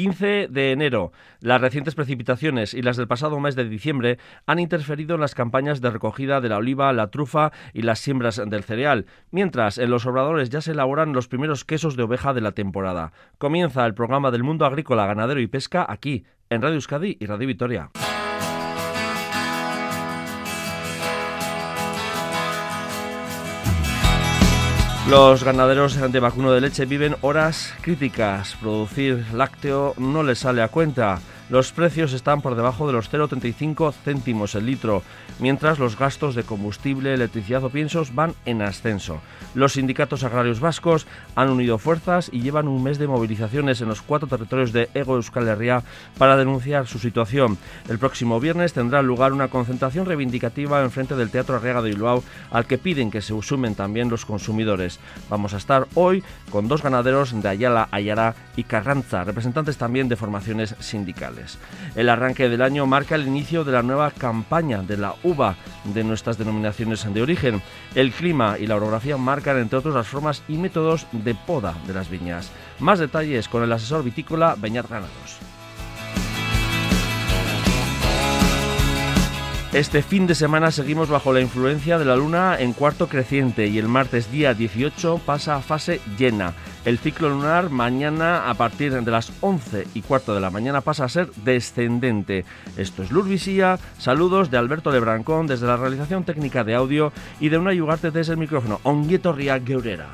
15 de enero. Las recientes precipitaciones y las del pasado mes de diciembre han interferido en las campañas de recogida de la oliva, la trufa y las siembras del cereal, mientras en los obradores ya se elaboran los primeros quesos de oveja de la temporada. Comienza el programa del mundo agrícola, ganadero y pesca aquí, en Radio Euskadi y Radio Vitoria. Los ganaderos de vacuno de leche viven horas críticas. Producir lácteo no les sale a cuenta. Los precios están por debajo de los 0,35 céntimos el litro, mientras los gastos de combustible, electricidad o piensos van en ascenso. Los sindicatos agrarios vascos han unido fuerzas y llevan un mes de movilizaciones en los cuatro territorios de Ego Euskal Herria para denunciar su situación. El próximo viernes tendrá lugar una concentración reivindicativa en frente del Teatro Arriaga de Bilbao al que piden que se sumen también los consumidores. Vamos a estar hoy con dos ganaderos de Ayala, Ayara y Carranza, representantes también de formaciones sindicales. El arranque del año marca el inicio de la nueva campaña de la uva de nuestras denominaciones de origen. El clima y la orografía marcan, entre otros, las formas y métodos de poda de las viñas. Más detalles con el asesor vitícola Beñat Granados. Este fin de semana seguimos bajo la influencia de la luna en cuarto creciente y el martes día 18 pasa a fase llena. El ciclo lunar mañana a partir de las 11 y cuarto de la mañana pasa a ser descendente. Esto es Lurvisía. Saludos de Alberto Lebrancón desde la realización técnica de audio y de una yugarte desde el micrófono. Onguietorria Geurera.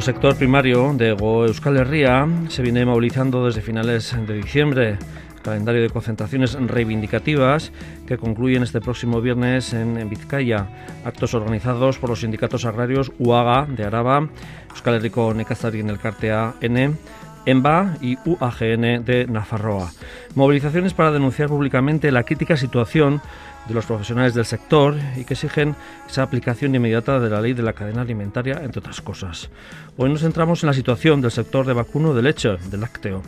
Nuestro sector primario de Euskal Herria se viene movilizando desde finales de diciembre. Calendario de concentraciones reivindicativas que concluyen este próximo viernes en, Vizcaya. Actos organizados por los sindicatos agrarios UAGA de Araba, Euskal Herriko Nekazari en el Cartea N, EMBA y UAGN de Nafarroa. Movilizaciones para denunciar públicamente la crítica situación de los profesionales del sector y que exigen esa aplicación inmediata de la ley de la cadena alimentaria, entre otras cosas. Hoy nos centramos en la situación del sector de vacuno de leche, de lácteo.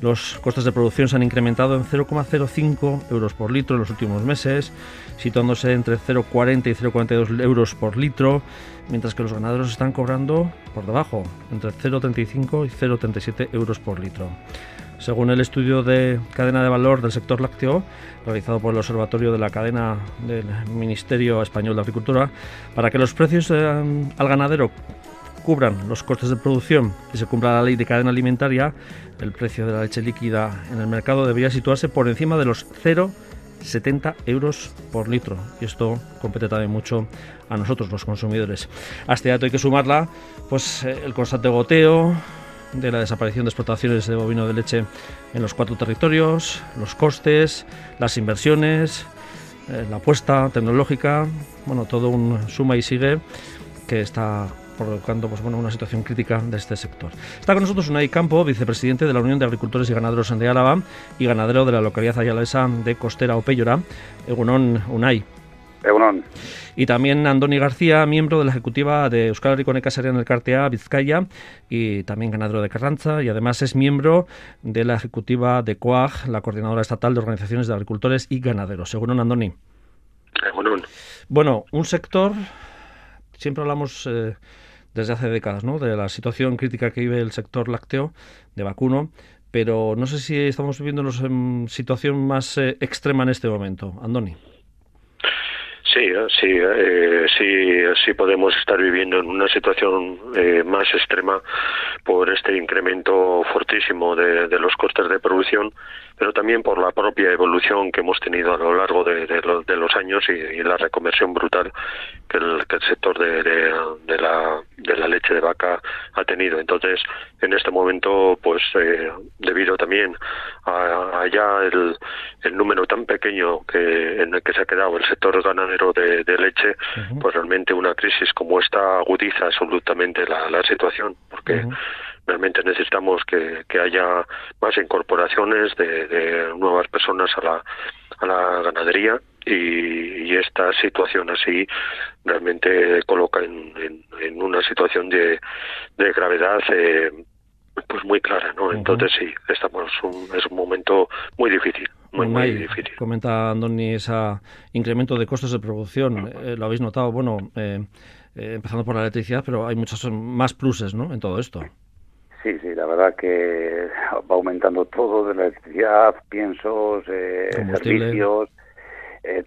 Los costes de producción se han incrementado en 0,05 euros por litro en los últimos meses, situándose entre 0,40 y 0,42 euros por litro, mientras que los ganaderos están cobrando por debajo, entre 0,35 y 0,37 euros por litro. Según el estudio de cadena de valor del sector lácteo, realizado por el Observatorio de la Cadena del Ministerio Español de Agricultura, para que los precios eh, al ganadero cubran los costes de producción y se cumpla la ley de cadena alimentaria, el precio de la leche líquida en el mercado debería situarse por encima de los 0,70 euros por litro. Y esto compete también mucho a nosotros, los consumidores. A este dato hay que sumarla pues, eh, el constante goteo, de la desaparición de explotaciones de bovino de leche en los cuatro territorios, los costes, las inversiones, eh, la apuesta tecnológica, bueno, todo un suma y sigue que está provocando pues, bueno, una situación crítica de este sector. Está con nosotros Unai Campo, vicepresidente de la Unión de Agricultores y Ganaderos de Álava y ganadero de la localidad ayalesa de Costera Opeyora. Egunon, Unai. Y también Andoni García, miembro de la ejecutiva de Euskal Herriko en el Cartea Vizcaya y también ganadero de Carranza y además es miembro de la ejecutiva de COAG, la coordinadora estatal de organizaciones de agricultores y ganaderos. Según Andoni. Bueno, un sector, siempre hablamos eh, desde hace décadas, ¿no? De la situación crítica que vive el sector lácteo de vacuno, pero no sé si estamos viviendo una situación más eh, extrema en este momento. Andoni. Sí, sí, eh, sí, sí podemos estar viviendo en una situación eh, más extrema por este incremento fortísimo de, de, los costes de producción, pero también por la propia evolución que hemos tenido a lo largo de, de los años y, la reconversión brutal que el, que el sector de, de, la, de la leche de vaca ha tenido. Entonces, en este momento, pues eh, debido también a, a ya el, el número tan pequeño que en el que se ha quedado el sector ganadero de, leche, pues realmente una crisis como esta agudiza absolutamente la, situación, porque realmente necesitamos que, que haya más incorporaciones de, de nuevas personas a la, a la ganadería y, esta situación así realmente coloca en, en, una situación de, de gravedad eh, pues muy clara, ¿no? Entonces sí, estamos un, es un momento muy difícil. Muy, muy difícil. Comenta Andoni ese incremento de costos de producción. Eh, lo habéis notado, bueno, eh, eh, empezando por la electricidad, pero hay muchos más pluses, ¿no? En todo esto. Sí, sí, la verdad que va aumentando todo de la electricidad, piensos, servicios,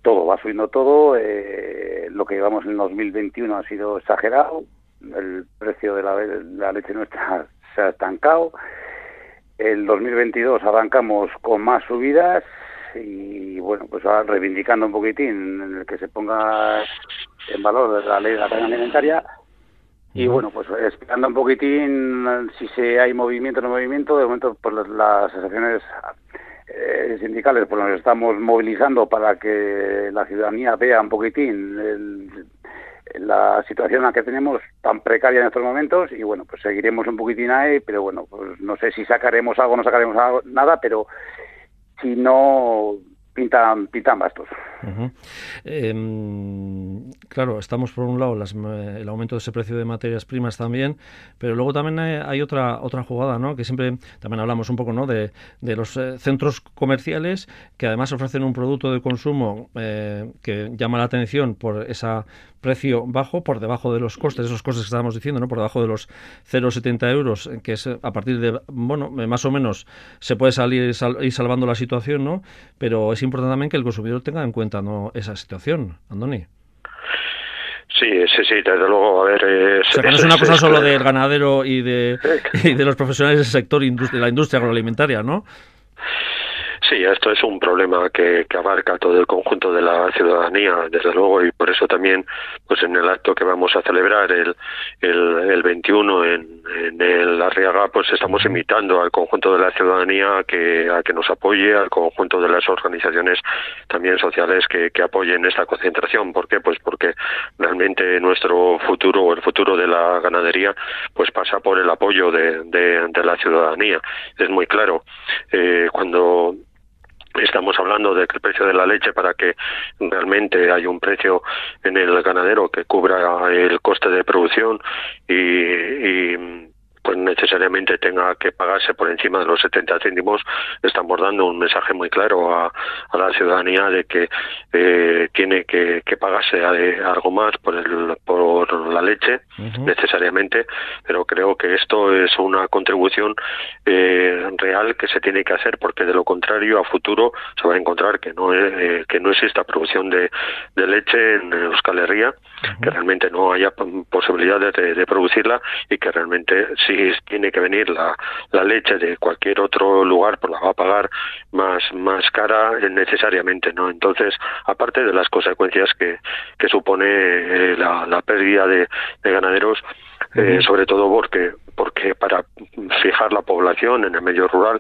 todo, va subiendo todo. lo que llevamos en 2021 ha sido exagerado. El precio de la, la leche nuestra se ha estancado. El 2022 arrancamos con más subidas y bueno, pues ahora reivindicando un poquitín en el que se ponga en valor la ley de la cadena alimentaria y bueno, pues esperando un poquitín si se hay movimiento o no movimiento, de momento pues las, asociaciones eh, sindicales pues nos estamos movilizando para que la ciudadanía vea un poquitín el, la situación en la que tenemos tan precaria en estos momentos y bueno, pues seguiremos un poquitín ahí, pero bueno, pues no sé si sacaremos algo, no sacaremos algo, nada, pero si no pintan, pintan bastos. Em, claro, estamos por un lado las, el aumento de ese precio de materias primas también, pero luego también hay, otra otra jugada, ¿no? Que siempre también hablamos un poco, ¿no? De, de los eh, centros comerciales que además ofrecen un producto de consumo eh, que llama la atención por ese precio bajo, por debajo de los costes, esos costes que estábamos diciendo, ¿no? Por debajo de los 0,70 euros, que es a partir de, bueno, más o menos se puede salir ir salvando la situación, ¿no? Pero es importante también que el consumidor tenga en cuenta, ¿no? Esa situación, Andoni. Sí, sí, sí, desde luego, a ver... Eh, o no es una cosa solo del ganadero y de, y de los profesionales del sector de la industria agroalimentaria, ¿no? Sí, esto es un problema que, que, abarca todo el conjunto de la ciudadanía, desde luego, y por eso también, pues en el acto que vamos a celebrar el, el, el 21 en, en el Arriaga, pues estamos invitando al conjunto de la ciudadanía a que, a que nos apoye, al conjunto de las organizaciones también sociales que, que apoyen esta concentración. ¿Por qué? Pues porque realmente nuestro futuro o el futuro de la ganadería pues pasa por el apoyo de, de, de la ciudadanía. Es muy claro. Eh, cuando Estamos hablando de que el precio de la leche para que realmente haya un precio en el ganadero que cubra el coste de producción y, y pues necesariamente tenga que pagarse por encima de los 70 céntimos, estamos dando un mensaje muy claro a, a la ciudadanía de que eh, tiene que, que pagarse algo más por, el, por la leche, necesariamente, pero creo que esto es una contribución eh, real que se tiene que hacer, porque de lo contrario, a futuro se va a encontrar que no, eh, que no exista producción de, de leche en Euskal Herria, que realmente no haya posibilidades de, de producirla y que realmente sí tiene que venir la, la leche de cualquier otro lugar, pues la va a pagar más, más cara necesariamente, ¿no? Entonces, aparte de las consecuencias que, que supone eh, la, la pérdida de, de ganaderos, eh, sobre todo porque porque para fijar la población en el medio rural.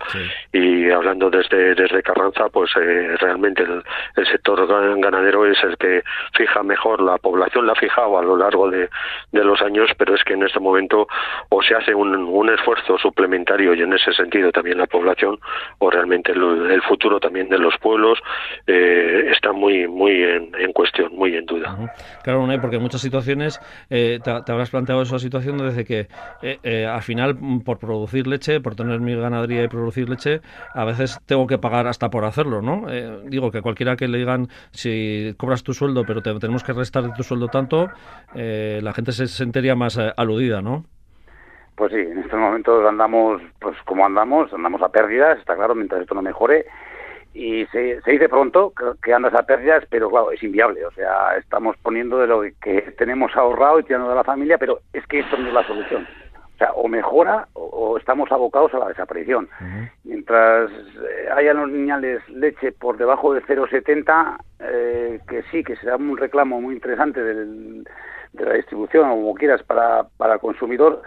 Y hablando desde desde Carranza pues eh, realmente el, el, sector ganadero es el que fija mejor la población la ha fijado a lo largo de, de los años pero es que en este momento o se hace un, un esfuerzo suplementario y en ese sentido también la población o realmente el, el futuro también de los pueblos eh, está muy muy en, en, cuestión muy en duda. Claro no porque en muchas situaciones eh, te, te habrás planteado esa situación desde que eh, eh, al final, mm, por producir leche, por tener mi ganadería y producir leche, a veces tengo que pagar hasta por hacerlo, ¿no? Eh, digo que cualquiera que le digan, si cobras tu sueldo, pero te, tenemos que restar de tu sueldo tanto, la gente se sentiría más aludida, ¿no? Pues sí, en estos momentos andamos, pues como andamos, andamos a pérdidas, está claro, mientras esto no mejore y se, se dice pronto que, andas a pérdidas, pero claro, es inviable. O sea, estamos poniendo de lo que tenemos ahorrado y tirando de la familia, pero es que esto no es la solución. O sea, o mejora o, estamos abocados a la desaparición. Mientras eh, haya los niñales leche por debajo de 0,70, eh, que sí, que será un reclamo muy interesante del, de la distribución o como quieras para, para el consumidor,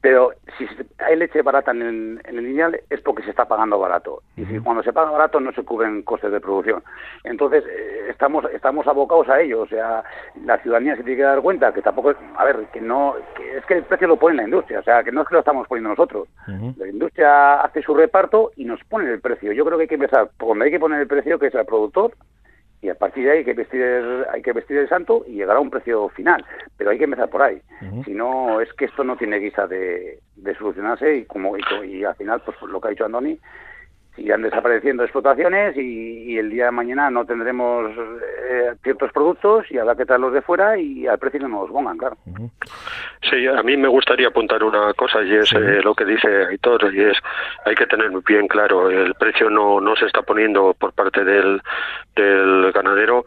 pero si hay leche barata en el, lineal es porque se está pagando barato. Y si cuando se paga barato no se cubren costes de producción. Entonces, eh, estamos, estamos abocados a ello. O sea, la ciudadanía se tiene que dar cuenta que tampoco, a ver, que no, que es que el precio lo pone la industria, o sea, que no es que lo estamos poniendo nosotros. La industria hace su reparto y nos pone el precio. Yo creo que hay que empezar por donde hay que poner el precio, que es el productor, y a partir de ahí hay que vestir el, hay que vestir el santo y llegar a un precio final. Pero hay que empezar por ahí. Si no es que esto no tiene guisa de, de solucionarse y como y, al final pues lo que ha dicho Andoni irán desapareciendo explotaciones y, el día de mañana no tendremos eh, ciertos productos y habrá que traerlos de fuera y al precio que nos pongan, claro. Sí, a mí me gustaría apuntar una cosa y es eh, lo que dice Aitor y es hay que tener muy bien claro el precio no no se está poniendo por parte del, del ganadero.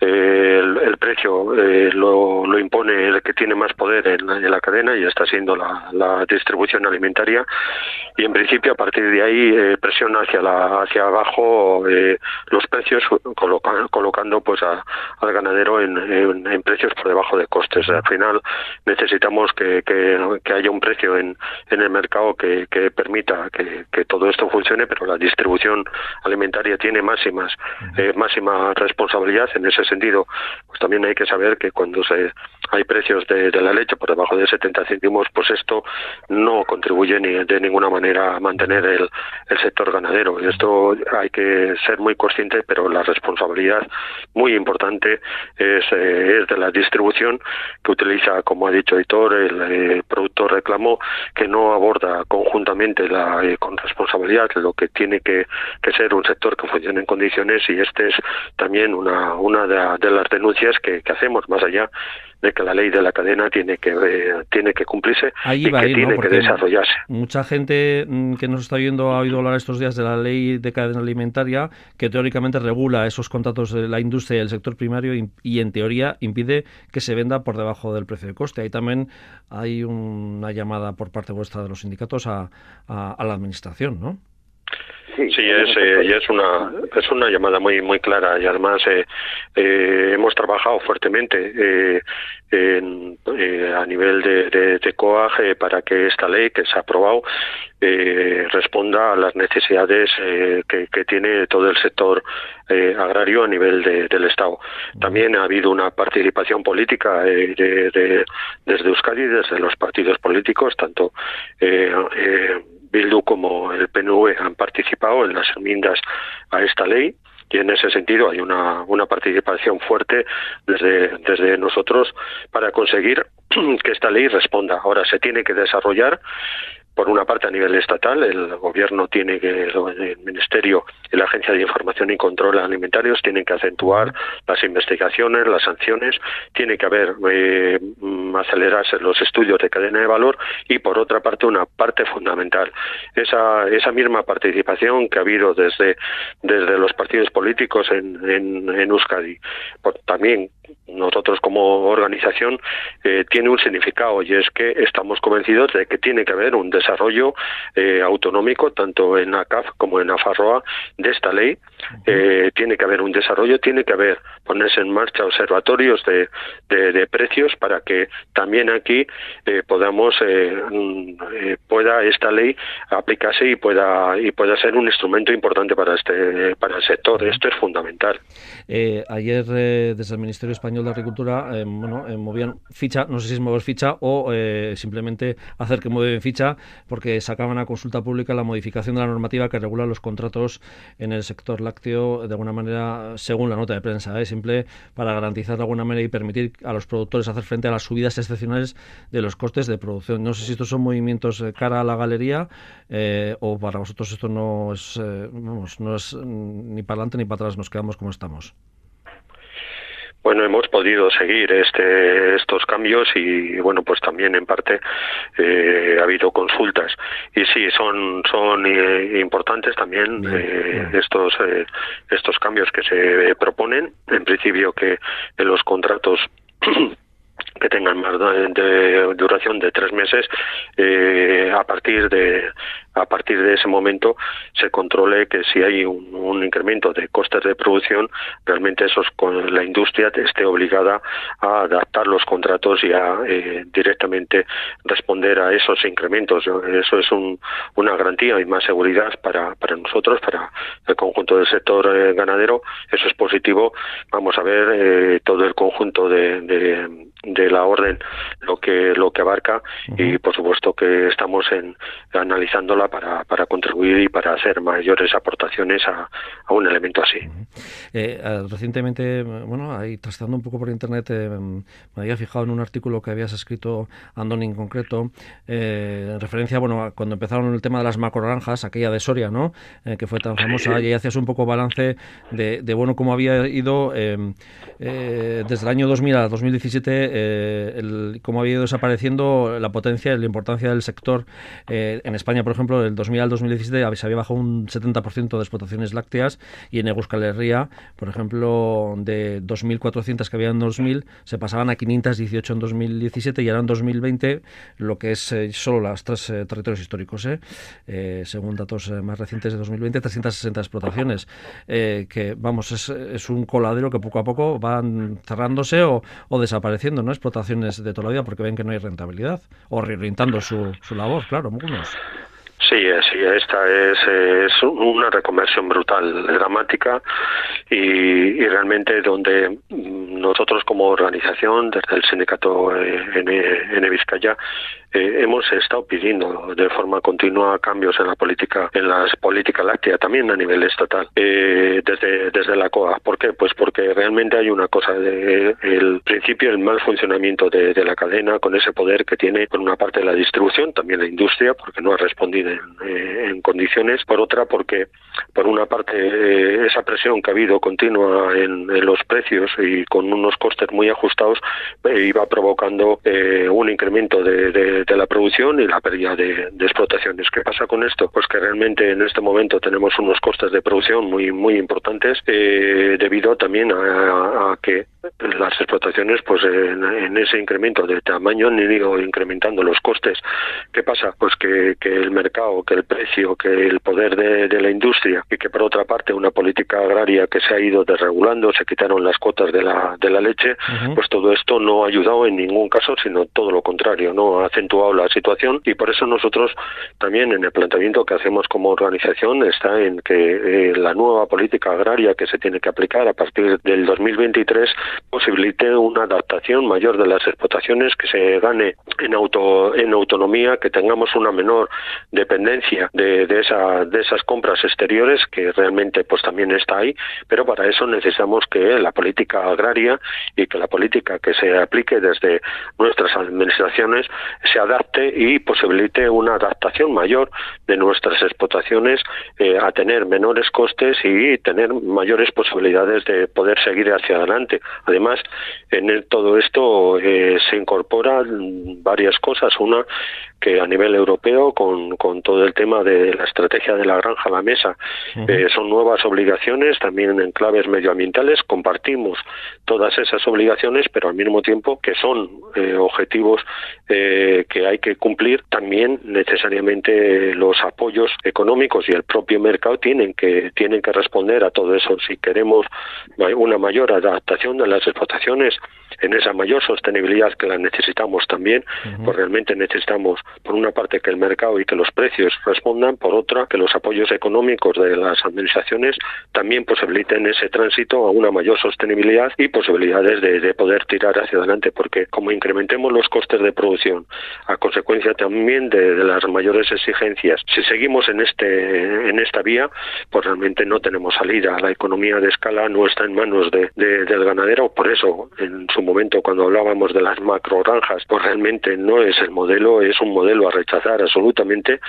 Eh, el, precio lo, lo, impone el que tiene más poder en la, cadena y está siendo la, la, distribución alimentaria. Y en principio a partir de ahí presiona hacia la hacia abajo eh, los precios colocando pues al ganadero en, en, precios por debajo de costes. Al final necesitamos que, que, haya un precio en, en el mercado que, que permita que, que, todo esto funcione pero la distribución alimentaria tiene máximas eh, máxima responsabilidad en ese sentido. Pues también hay que saber que cuando se hay precios de, de la leche por debajo de 70 céntimos pues esto no contribuye ni de ninguna manera a mantener el, el sector ganadero Esto hay que ser muy consciente, pero la responsabilidad muy importante es, eh, de la distribución que utiliza, como ha dicho Hitor, el eh, productor reclamo, que no aborda conjuntamente la, eh, con responsabilidad lo que tiene que, ser un sector que funcione en condiciones y este es también una, una de, las denuncias que hacemos más allá de que la ley de la cadena tiene que eh, tiene que cumplirse y que tiene que desarrollarse. Mucha gente mm, que nos está viendo ha oído hablar estos días de la ley de cadena alimentaria que teóricamente regula esos contratos de la industria y el sector primario y, en teoría impide que se venda por debajo del precio de coste. Ahí también hay una llamada por parte vuestra de los sindicatos a, a la administración, ¿no? Sí, es, eh, y es una es una llamada muy muy clara y además eh, eh, hemos trabajado fuertemente eh, en, eh, a nivel de, de, de COAG para que esta ley que se ha aprobado responda a las necesidades que, que, tiene todo el sector agrario a nivel de, del Estado. También ha habido una participación política de, de, desde Euskadi, desde los partidos políticos, tanto Bildu como el PNV han participado en las enmiendas a esta ley y en ese sentido hay una, una participación fuerte desde, desde nosotros para conseguir que esta ley responda. Ahora se tiene que desarrollar por una parte a nivel estatal, el gobierno tiene que, el ministerio y la agencia de información y control alimentarios tienen que acentuar las investigaciones, las sanciones, tiene que haber eh, acelerarse los estudios de cadena de valor y por otra parte una parte fundamental. Esa esa misma participación que ha habido desde desde los partidos políticos en en, en también nosotros como organización eh, tiene un significado y es que estamos convencidos de que tiene que haber un desarrollo eh, autonómico tanto en ACAF como en AFARROA de esta ley. Eh, tiene que haber un desarrollo, tiene que haber ponerse en marcha observatorios de, de, precios para que también aquí eh, podamos mm, pueda esta ley aplicarse y pueda y pueda ser un instrumento importante para este para el sector. Esto es fundamental. ayer desde el Ministerio Español de Agricultura bueno movían ficha, no sé si es mover ficha o simplemente hacer que mueven ficha porque sacaban a consulta pública la modificación de la normativa que regula los contratos en el sector lácteo de alguna manera, según la nota de prensa, ¿eh? simple para garantizar de alguna manera y permitir a los productores hacer frente a las subidas excepcionales de los costes de producción. No sé si estos son movimientos eh, cara a la galería eh, o para vosotros esto no es, no es ni para adelante ni para atrás, nos quedamos como estamos. Bueno, hemos podido seguir este, estos cambios y bueno, pues también en parte eh, ha habido consultas y sí son son eh, importantes también eh, estos eh, estos cambios que se proponen. En principio que en los contratos que tengan más de duración de tres meses eh, a partir de, a partir de ese momento se controle que si hay un, incremento de costes de producción, realmente esos, con la industria esté obligada a adaptar los contratos y a eh, directamente responder a esos incrementos. Eso es una garantía y más seguridad para, para nosotros, para el conjunto del sector eh, ganadero. Eso es positivo. Vamos a ver eh, todo el conjunto de, de, la orden, lo que, lo que abarca y por supuesto que estamos en, para, para contribuir y para hacer mayores aportaciones a, a un elemento así. Eh, recientemente, bueno, ahí trastando un poco por internet, me había fijado en un artículo que habías escrito, Andoni en concreto, en referencia, bueno, cuando empezaron el tema de las macroranjas, aquella de Soria, ¿no? que fue tan famosa, y hacías un poco balance de, de bueno, cómo había ido eh, desde el año 2000 a 2017, eh, el, cómo ha ido desapareciendo la potencia y la importancia del sector. Eh, en España, por ejemplo, del 2000 al 2017 se había bajado un 70% de explotaciones lácteas y en Euskal Herria, por ejemplo, de 2.400 que había en 2000, se pasaban a 518 en 2017 y ahora en 2020 lo que es solo las tres territorios históricos, según datos más recientes de 2020, 360 explotaciones, que vamos, es, es un coladero que poco a poco va cerrándose o, desapareciendo, ¿no? Explotaciones de toda la vida porque ven que no hay rentabilidad o reorientando su, su labor, claro, algunos. Sí, sí, esta es, es, una reconversión brutal, dramática y, realmente donde nosotros como organización, desde el sindicato en, en Vizcaya, eh, hemos estado pidiendo de forma continua cambios en la política, en las políticas lácteas, también a nivel estatal, eh, desde, desde la COA. ¿Por qué? Pues porque realmente hay una cosa de el principio, el mal funcionamiento de, la cadena con ese poder que tiene por una parte la distribución, también la industria, porque no ha respondido en, eh, condiciones, por otra porque por una parte esa presión que ha habido continua en, los precios y con unos costes muy ajustados iba provocando un incremento de la producción y la pérdida de, explotaciones. ¿Qué pasa con esto? Pues que realmente en este momento tenemos unos costes de producción muy muy importantes eh, debido también a, que las explotaciones pues en, ese incremento de tamaño han ido incrementando los costes. ¿Qué pasa? Pues que, el mercado, que el precio, que el poder de, la industria y que por otra parte una política agraria que se ha ido desregulando, se quitaron las cuotas de la, de la leche, pues todo esto no ha ayudado en ningún caso, sino todo lo contrario, no ha la situación y por eso nosotros también en el planteamiento que hacemos como organización está en que eh, la nueva política agraria que se tiene que aplicar a partir del 2023 posibilite una adaptación mayor de las explotaciones, que se gane en auto en autonomía, que tengamos una menor dependencia de, de, de esas compras exteriores que realmente pues también está ahí, pero para eso necesitamos que la política agraria y que la política que se aplique desde nuestras administraciones se adapte y posibilite una adaptación mayor de nuestras explotaciones eh, a tener menores costes y tener mayores posibilidades de poder seguir hacia adelante. Además, en todo esto eh, se incorporan varias cosas. Una, que a nivel europeo, con, con todo el tema de la estrategia de la granja a la mesa, eh, son nuevas obligaciones, también en claves medioambientales. Compartimos todas esas obligaciones, pero al mismo tiempo que son objetivos que hay que cumplir, también necesariamente los apoyos económicos y el propio mercado tienen que tienen que responder a todo eso. Si queremos una mayor adaptación de las explotaciones en esa mayor sostenibilidad que la necesitamos también, pues realmente necesitamos, por una parte, que el mercado y que los precios respondan, por otra, que los apoyos económicos de las administraciones también posibiliten ese tránsito a una mayor sostenibilidad y posibilidades de, de poder tirar hacia adelante, porque como incrementemos los costes de producción a consecuencia también de, las mayores exigencias, si seguimos en este en esta vía, pues realmente no tenemos salida. La economía de escala no está en manos de, del ganadero, por eso en su momento cuando hablábamos de las macro granjas, pues realmente no es el modelo, es un modelo a rechazar absolutamente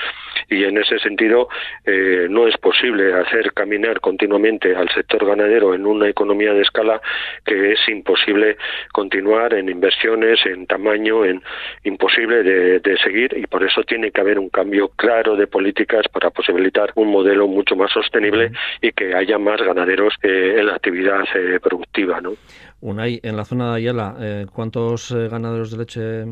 y en ese sentido eh, no es posible hacer caminar continuamente al sector ganadero en una economía de escala que es imposible continuar en inversiones, en tamaño, en imposible de, seguir y por eso tiene que haber un cambio claro de políticas para posibilitar un modelo mucho más sostenible y que haya más ganaderos eh, en la actividad eh, productiva, ¿no? Unai, en la zona de Ayala, eh, ¿cuántos eh, ganaderos de leche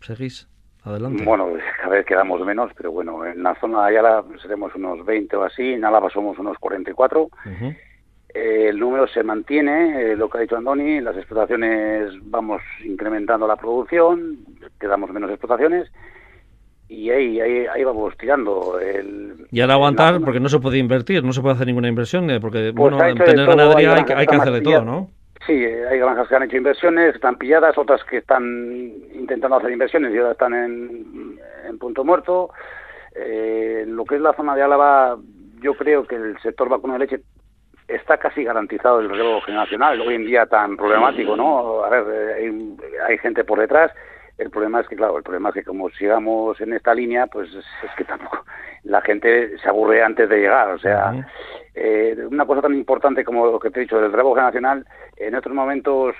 seguís? Adelante. Bueno, cada vez quedamos menos, pero bueno, en la zona de Ayala seremos unos 20 o así, en Álava somos unos 44. Eh, el número se mantiene, eh, lo que ha dicho Andoni, las explotaciones vamos incrementando la producción, quedamos menos explotaciones y ahí, ahí, ahí vamos tirando. El, y ahora aguantar, porque no se puede invertir, no se puede hacer ninguna inversión, eh, porque pues bueno, en tener ganadería hay, hay, que hacer de todo, ¿no? Sí, hay granjas que han hecho inversiones, están pilladas, otras que están intentando hacer inversiones y ahora están en, punto muerto. Eh, lo que es la zona de Álava, yo creo que el sector vacuno de leche está casi garantizado el relevo generacional, hoy en día tan problemático, ¿no? A ver, eh, hay, gente por detrás, el problema es que, claro, el problema es que como sigamos en esta línea, pues es, que tampoco la gente se aburre antes de llegar. O sea, eh, una cosa tan importante como lo que te he dicho del relevo generacional, en otros momentos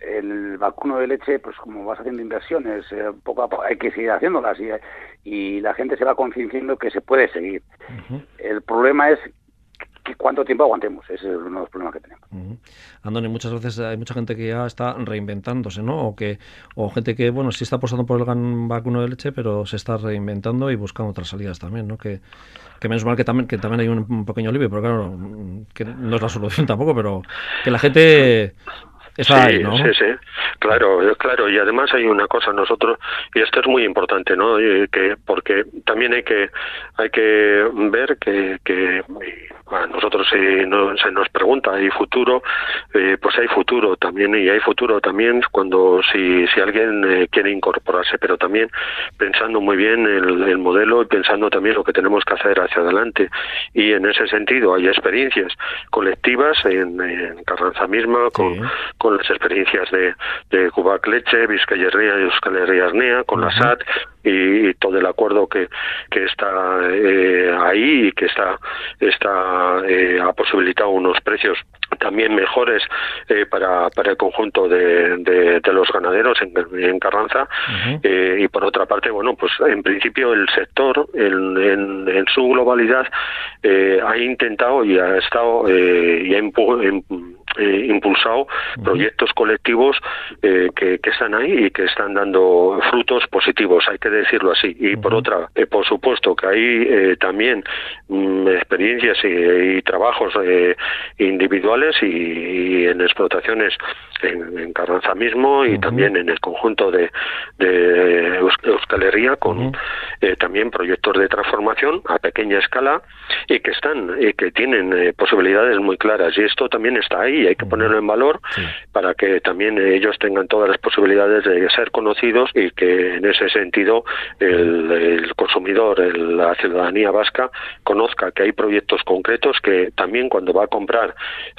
el vacuno de leche, pues como vas haciendo inversiones, eh, poco a poco hay que seguir haciéndolas y, y la gente se va concienciando que se puede seguir. El problema es cuánto tiempo aguantemos. Ese es uno de los problemas que tenemos. Andoni, muchas veces hay mucha gente que ya está reinventándose, ¿no? O que o gente que, bueno, sí está apostando por el gran vacuno de leche, pero se está reinventando y buscando otras salidas también, ¿no? Que, que menos mal que también, que también hay un, pequeño alivio, pero claro, que no es la solución tampoco, pero que la gente sí, Sí, sí, claro, claro, y además hay una cosa, nosotros, y esto es muy importante, ¿no? que porque también hay que hay que ver que, que nosotros si no, se nos pregunta, ¿hay futuro? Eh, pues hay futuro también, y hay futuro también cuando si, si alguien eh, quiere incorporarse, pero también pensando muy bien el, el modelo y pensando también lo que tenemos que hacer hacia adelante. Y en ese sentido hay experiencias colectivas en, en Carranza misma, con con las experiencias de, de Cubac Leche, Vizcaya y Euskal Herria con la SAT y, todo el acuerdo que, que está eh, ahí y que está, está eh, ha posibilitado unos precios también mejores eh, para, para el conjunto de, de, los ganaderos en, en Carranza. Y por otra parte bueno pues en principio el sector en, en, en su globalidad ha intentado y ha estado y ha eh, impulsado proyectos colectivos eh, que, que, están ahí y que están dando frutos positivos, hay que decirlo así. Y por otra, eh, por supuesto que hay también mm, experiencias y, trabajos individuales y, en explotaciones en, en, Carranza mismo y también en el conjunto de, de Euskal Herria con también proyectos de transformación a pequeña escala y que están y que tienen posibilidades muy claras. Y esto también está ahí hay que ponerlo en valor para que también ellos tengan todas las posibilidades de ser conocidos y que en ese sentido el, consumidor, la ciudadanía vasca, conozca que hay proyectos concretos que también cuando va a comprar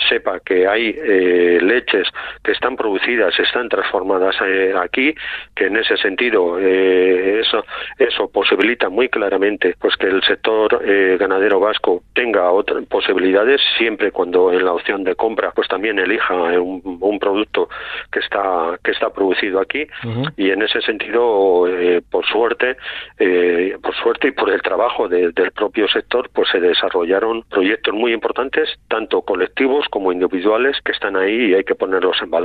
sepa que hay eh, leches que están producidas, están transformadas eh, aquí, que en ese sentido eh, eso, eso posibilita muy claramente pues que el sector ganadero vasco tenga otras posibilidades siempre cuando en la opción de compra pues también elija un, producto que está que está producido aquí. Y en ese sentido eh, por suerte eh, por suerte y por el trabajo del propio sector pues se desarrollaron proyectos muy importantes tanto colectivos como individuales que están ahí y hay que ponerlos en valor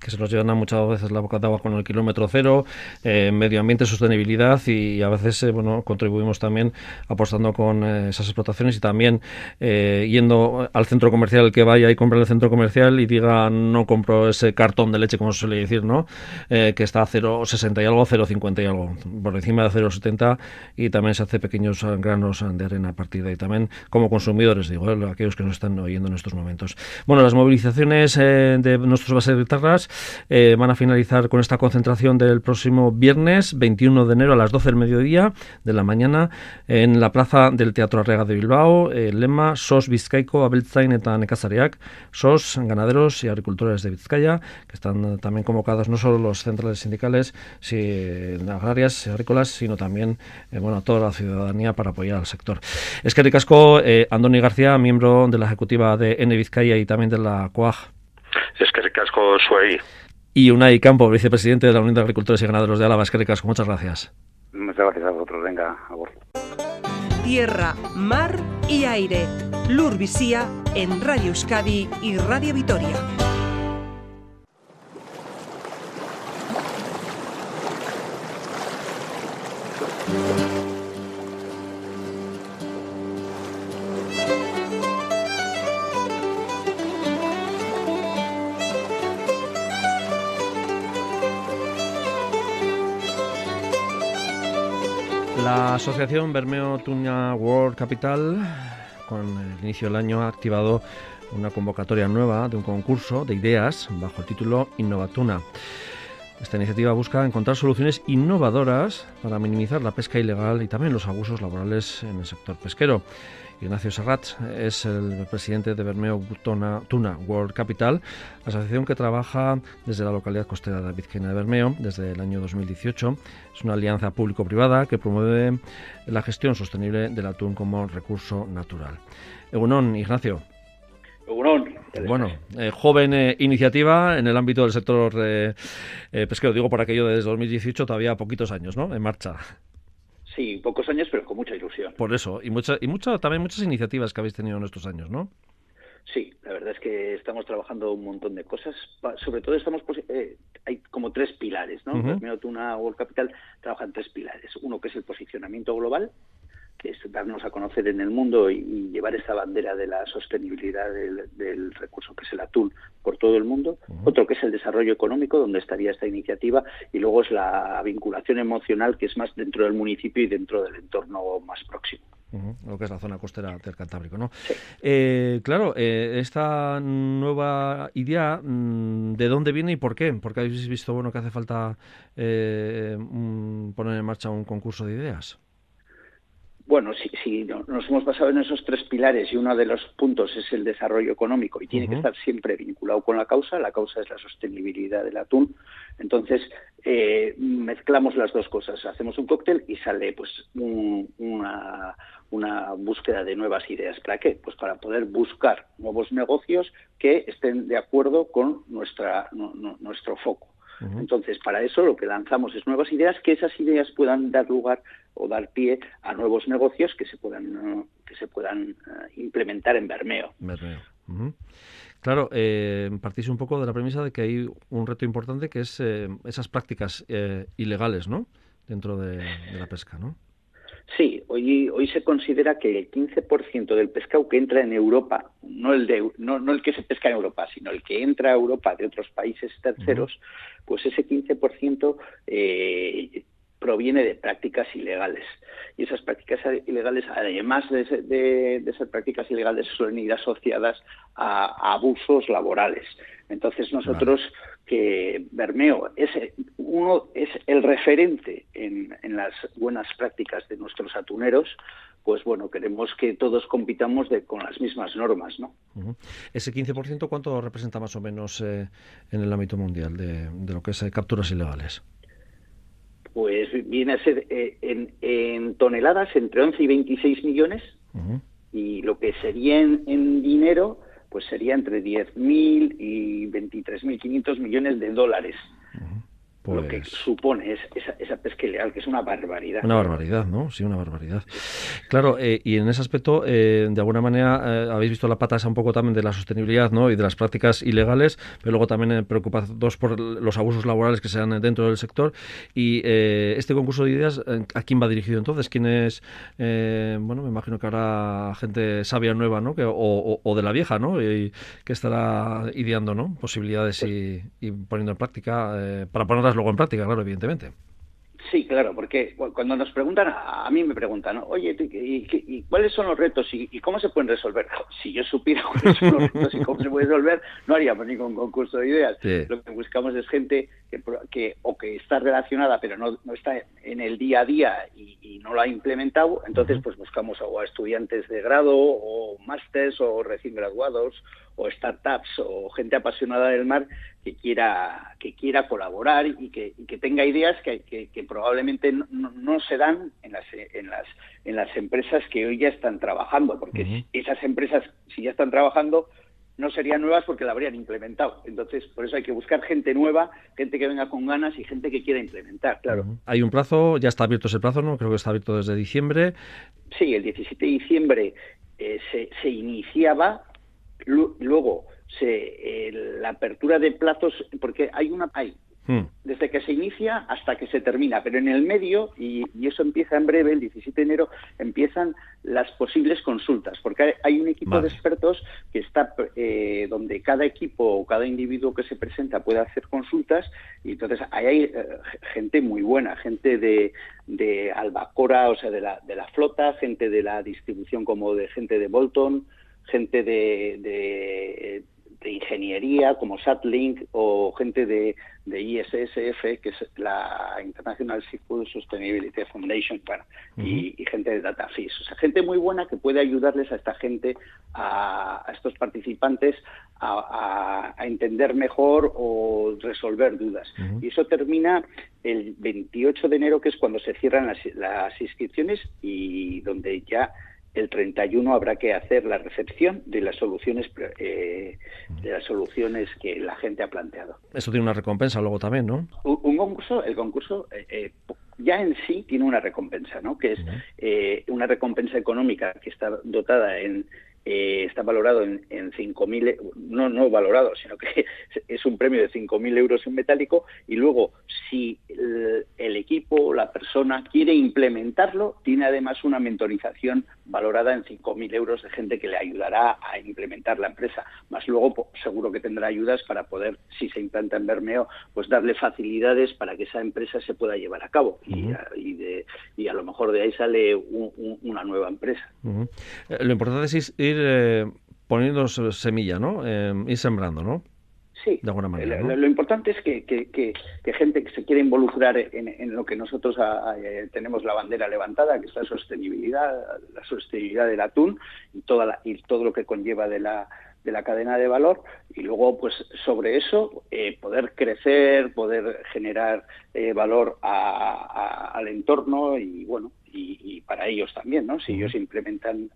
que se nos llevan muchas veces la boca de agua con el kilómetro cero eh, medio ambiente sostenibilidad y a veces bueno contribuimos también apostando con esas explotaciones y también yendo al centro comercial que vaya y compra el centro comercial y diga no compro ese cartón de leche, como se suele decir, ¿no? Eh, que está a 0,60 y algo, 0,50 y algo, por encima de 0,70 y también se hace pequeños granos de arena a partir de ahí también, como consumidores, digo, ¿eh? aquellos que nos están oyendo en estos momentos. Bueno, las movilizaciones eh, de nuestros de guitarras van a finalizar con esta concentración del próximo viernes 21 de enero a las 12 del mediodía de la mañana en la plaza del Teatro Arrega de Bilbao, el lema SOS Vizcaico Abeltzain eta Nekazariak, SOS ganaderos y agricultores de Vizcaya, que están también convocados no solo los centrales sindicales si, agrarias agrícolas, sino también eh, bueno, toda la ciudadanía para apoyar al sector. Es que ricasco, eh, Andoni García, miembro de la ejecutiva de N Vizcaya y también de la COAG. Es que ricasco, Suey. Y Unai Campo, vicepresidente de la Unión de Agricultores y Ganaderos de Álava. Es que ricasco, muchas gracias. Muchas gracias a vosotros. Venga, a vos. Tierra, mar y aire. Lur en Radio Euskadi y Radio Vitoria. La asociación Bermeo Tuna World Capital, con el inicio del año, ha activado una convocatoria nueva de un concurso de ideas bajo el título Innovatuna. Esta iniciativa busca encontrar soluciones innovadoras para minimizar la pesca ilegal y también los abusos laborales en el sector pesquero. Ignacio Serrat es el presidente de Bermeo Tuna World Capital, asociación que trabaja desde la localidad costera de Vizcaína de Bermeo desde el año 2018. Es una alianza público-privada que promueve la gestión sostenible del atún como recurso natural. Egunon, Ignacio. Bueno, eh, joven eh, iniciativa en el ámbito del sector eh, pesquero, digo por aquello de desde 2018, todavía poquitos años, ¿no? En marcha. Sí, pocos años, pero con mucha ilusión. Por eso, y, mucha, y mucha, también muchas iniciativas que habéis tenido en estos años, ¿no? Sí, la verdad es que estamos trabajando un montón de cosas. Sobre todo estamos eh, hay como tres pilares, ¿no? Primero, Tuna World Capital trabaja en tres pilares. Uno que es el posicionamiento global, que es darnos a conocer en el mundo y, llevar esa bandera de la sostenibilidad del, recurso que es el atún por todo el mundo. Otro que es el desarrollo económico, donde estaría esta iniciativa, y luego es la vinculación emocional, que es más dentro del municipio y dentro del entorno más próximo. lo que es la zona costera del Cantábrico, ¿no? Eh, claro, eh, esta nueva idea, mm, ¿de dónde viene y por qué? Porque habéis visto, bueno, que hace falta eh, poner en marcha un concurso de ideas. Bueno, si, nos hemos basado en esos tres pilares y uno de los puntos es el desarrollo económico y tiene que estar siempre vinculado con la causa, la causa es la sostenibilidad del atún, entonces eh, mezclamos las dos cosas, hacemos un cóctel y sale pues una, una búsqueda de nuevas ideas. ¿Para qué? Pues para poder buscar nuevos negocios que estén de acuerdo con nuestra, nuestro foco. Entonces, para eso lo que lanzamos es nuevas ideas, que esas ideas puedan dar lugar o dar pie a nuevos negocios que se puedan, que se puedan eh, implementar en Bermeo. Claro, eh, partís un poco de la premisa de que hay un reto importante que es eh, esas prácticas eh, ilegales, ¿no? Dentro de, la pesca, ¿no? Sí, hoy, hoy se considera que el 15% del pescado que entra en Europa, no el, de, no, no el que se pesca en Europa, sino el que entra a Europa de otros países terceros, pues ese 15% eh, proviene de prácticas ilegales. Y esas prácticas ilegales, además de, ser prácticas ilegales, suelen ir asociadas a, abusos laborales. Entonces nosotros que Bermeo es uno es el referente en, las buenas prácticas de nuestros atuneros, pues bueno, queremos que todos compitamos de, con las mismas normas, ¿no? Ese 15%, ¿cuánto representa más o menos eh, en el ámbito mundial de, lo que es eh, capturas ilegales? Pues viene a ser eh, en, toneladas entre 11 y 26 millones y lo que sería en, dinero pues sería entre 10.000 y 23.500 millones de dólares lo que pues supone es esa, pesca ilegal, que es una barbaridad. Una barbaridad, ¿no? Sí, una barbaridad. Claro, eh, y en ese aspecto, eh, de alguna manera, eh, habéis visto la pata esa un poco también de la sostenibilidad, ¿no? Y de las prácticas ilegales, pero luego también preocupados por los abusos laborales que se dan dentro del sector. Y este concurso de ideas, ¿a quién va dirigido entonces? ¿Quién es? bueno, me imagino que habrá gente sabia nueva, ¿no? Que, o, de la vieja, ¿no? Y, que estará ideando, ¿no? Posibilidades y, y poniendo en práctica para ponerlas luego en práctica, claro, evidentemente. Sí, claro, porque cuando nos preguntan, a mí me preguntan, oye, ¿y, cuáles son los retos y, cómo se pueden resolver? Si yo supiera cuáles son los retos y cómo se pueden resolver, no haríamos ningún concurso de ideas. Lo que buscamos es gente que, o que está relacionada, pero no, no está en el día a día y, no lo ha implementado. Entonces, pues buscamos o a estudiantes de grado, o másters, o recién graduados, o startups, o gente apasionada del mar que quiera que quiera colaborar y que, que tenga ideas que, que, probablemente no, se dan en las en las en las empresas que hoy ya están trabajando porque esas empresas si ya están trabajando no serían nuevas porque la habrían implementado. Entonces, por eso hay que buscar gente nueva, gente que venga con ganas y gente que quiera implementar, claro. Hay un plazo, ya está abierto ese plazo, ¿no? Creo que está abierto desde diciembre. Sí, el 17 de diciembre eh, se, se iniciaba, luego se, la apertura de plazos, porque hay una hay Hmm. Desde que se inicia hasta que se termina, pero en el medio, y, eso empieza en breve, el 17 de enero, empiezan las posibles consultas, porque hay, un equipo de expertos que está eh, donde cada equipo o cada individuo que se presenta puede hacer consultas, y entonces ahí hay eh, gente muy buena, gente de, de Albacora, o sea, de la, de la flota, gente de la distribución como de gente de Bolton, gente de de ingeniería como Satlink o gente de, de ISSF, que es la International Seafood Sustainability Foundation, y, gente de DataFis. O sea, gente muy buena que puede ayudarles a esta gente, a, estos participantes, a, entender mejor o resolver dudas. Y eso termina el 28 de enero, que es cuando se cierran las, las inscripciones y donde ya el 31 habrá que hacer la recepción de las soluciones eh, de las soluciones que la gente ha planteado. Eso tiene una recompensa luego también, ¿no? Un, concurso, el concurso eh, eh, ya en sí tiene una recompensa, ¿no? Que es una recompensa económica que está dotada en eh, está valorado en, en 5.000, no, no valorado, sino que es un premio de 5.000 euros en metálico y luego si el, el equipo, la persona quiere implementarlo, tiene además una mentorización valorada en 5.000 euros de gente que le ayudará a implementar la empresa, más luego seguro que tendrá ayudas para poder, si se implanta en Bermeo, pues darle facilidades para que esa empresa se pueda llevar a cabo. Y, y, de, y a lo mejor de ahí sale una nueva empresa. Eh, lo importante es ir eh, poniendo semilla, ¿no? Eh, ir sembrando, ¿no? Sí, de alguna manera, lo, importante es que, que, gente que se quiera involucrar en, lo que nosotros eh, tenemos la bandera levantada, que es la sostenibilidad, la sostenibilidad del atún y, toda y todo lo que conlleva de la, de la cadena de valor y luego pues sobre eso eh, poder crecer, poder generar valor al entorno y bueno y, para ellos también, ¿no? Si ellos implementan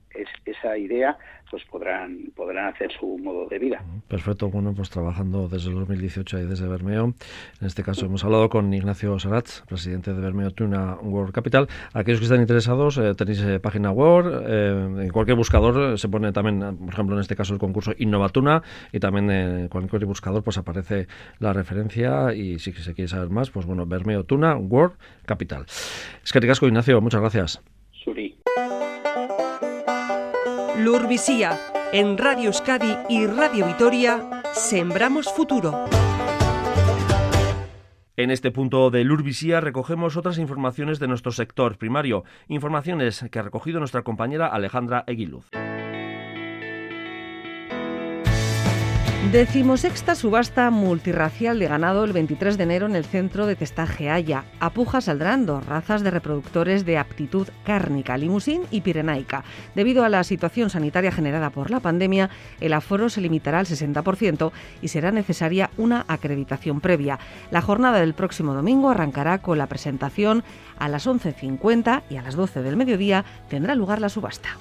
esa idea, pues podrán podrán hacer su modo de vida. Perfecto, bueno, pues trabajando desde el 2018 y desde Bermeo. En este caso hemos hablado con Ignacio Saratz, presidente de Bermeo Tuna World Capital. Aquellos que están interesados, eh, tenéis eh, página web, eh, en cualquier buscador se pone también, por ejemplo, en este caso el concurso Innovatuna y también en cualquier buscador pues aparece la referencia y si se quiere saber más, pues bueno, Bermeo Tuna World Capital. Es que te casco, Ignacio, muchas gracias. Suri. Lurvisía, en Radio Euskadi y Radio Vitoria, Sembramos Futuro. En este punto de Lurvisía recogemos otras informaciones de nuestro sector primario, informaciones que ha recogido nuestra compañera Alejandra Eguiluz. Decimosexta subasta multirracial de ganado el 23 de enero en el centro de testaje Haya. A puja saldrán dos razas de reproductores de aptitud cárnica, limusín y pirenaica. Debido a la situación sanitaria generada por la pandemia, el aforo se limitará al 60% y será necesaria una acreditación previa. La jornada del próximo domingo arrancará con la presentación a las 11.50 y a las 12 del mediodía tendrá lugar la subasta.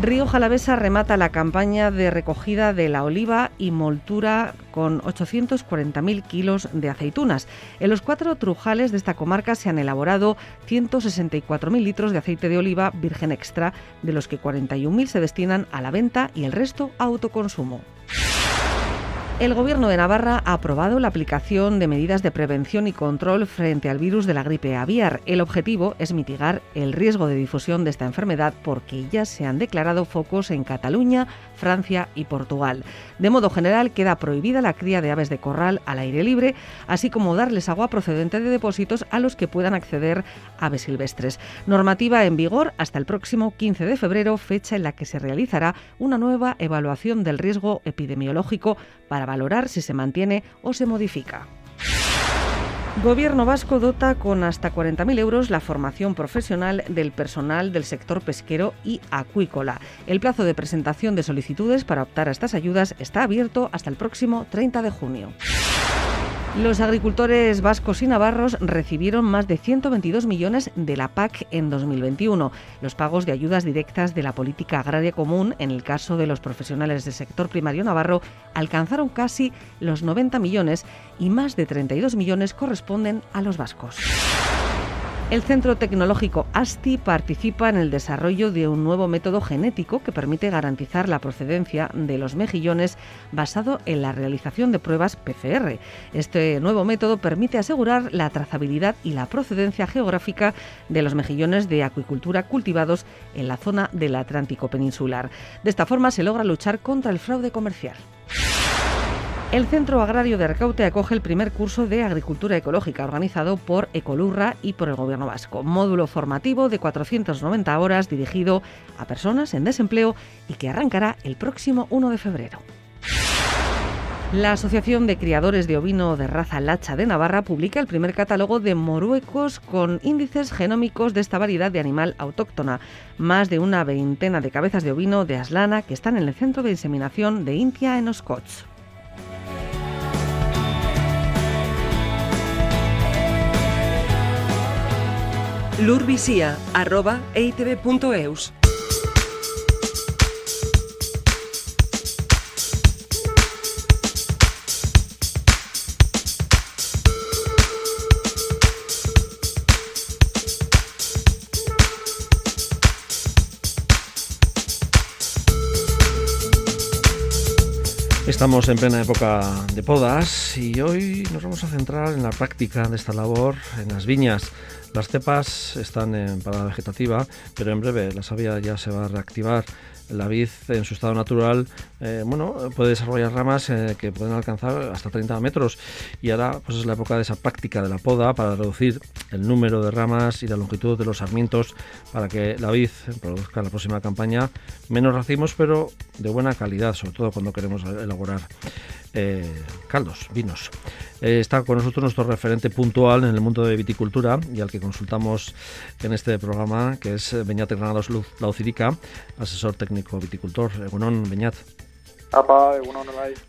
Río Jalavesa remata la campaña de recogida de la oliva y moltura con 840.000 kilos de aceitunas. En los cuatro trujales de esta comarca se han elaborado 164.000 litros de aceite de oliva virgen extra, de los que 41.000 se destinan a la venta y el resto a autoconsumo. El Gobierno de Navarra ha aprobado la aplicación de medidas de prevención y control frente al virus de la gripe aviar. El objetivo es mitigar el riesgo de difusión de esta enfermedad porque ya se han declarado focos en Cataluña, Francia y Portugal. De modo general, queda prohibida la cría de aves de corral al aire libre, así como darles agua procedente de depósitos a los que puedan acceder aves silvestres. Normativa en vigor hasta el próximo 15 de febrero, fecha en la que se realizará una nueva evaluación del riesgo epidemiológico para valorar si se mantiene o se modifica. Gobierno vasco dota con hasta 40.000 euros la formación profesional del personal del sector pesquero y acuícola. El plazo de presentación de solicitudes para optar a estas ayudas está abierto hasta el próximo 30 de junio. Los agricultores vascos y navarros recibieron más de 122 millones de la PAC en 2021. Los pagos de ayudas directas de la política agraria común, en el caso de los profesionales del sector primario navarro, alcanzaron casi los 90 millones y más de 32 millones corresponden a los vascos. El Centro Tecnológico ASTI participa en el desarrollo de un nuevo método genético que permite garantizar la procedencia de los mejillones basado en la realización de pruebas PCR. Este nuevo método permite asegurar la trazabilidad y la procedencia geográfica de los mejillones de acuicultura cultivados en la zona del Atlántico peninsular. De esta forma se logra luchar contra el fraude comercial. El Centro Agrario de Arcaute acoge el primer curso de Agricultura Ecológica organizado por Ecolurra y por el Gobierno Vasco. Módulo formativo de 490 horas dirigido a personas en desempleo y que arrancará el próximo 1 de febrero. La Asociación de Criadores de Ovino de Raza Lacha de Navarra publica el primer catálogo de moruecos con índices genómicos de esta variedad de animal autóctona. Más de una veintena de cabezas de ovino de Aslana que están en el centro de inseminación de Intia en Oscots. lurvisía.eitv.eus Estamos en plena época de podas y hoy nos vamos a centrar en la práctica de esta labor en las viñas. Las cepas están en parada vegetativa, pero en breve la savia ya se va a reactivar la vid en su estado natural eh, bueno, puede desarrollar ramas eh, que pueden alcanzar hasta 30 metros y ahora pues es la época de esa práctica de la poda para reducir el número de ramas y la longitud de los sarmientos para que la vid produzca en la próxima campaña menos racimos pero de buena calidad, sobre todo cuando queremos elaborar eh, caldos, vinos. Está con nosotros nuestro referente puntual en el mundo de viticultura y al que consultamos en este programa, que es Beñat Granados Laucirica, asesor técnico viticultor. Egunon, Beñat.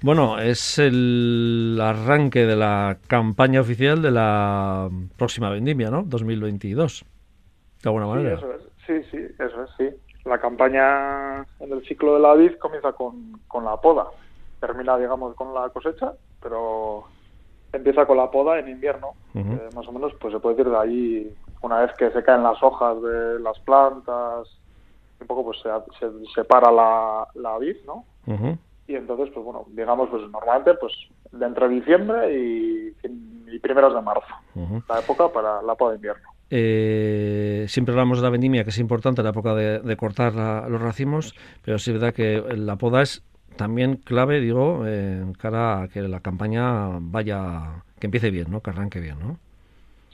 Bueno, es el arranque de la campaña oficial de la próxima vendimia, ¿no? 2022. De alguna manera. Sí, eso es. Sí, sí, eso es, sí. La campaña en el ciclo de la vid comienza con, con la poda. Termina, digamos, con la cosecha, pero empieza con la poda en invierno. Eh, más o menos, pues se puede decir de ahí, una vez que se caen las hojas de las plantas, un poco pues se, se separa la, la vid, ¿no? y entonces pues bueno digamos pues normalmente pues de diciembre y, primeros de marzo la época para la poda de invierno eh, siempre hablamos de la vendimia que es importante la época de, cortar los racimos pero sí es verdad que la poda es también clave digo en cara a que la campaña vaya que empiece bien no que arranque bien no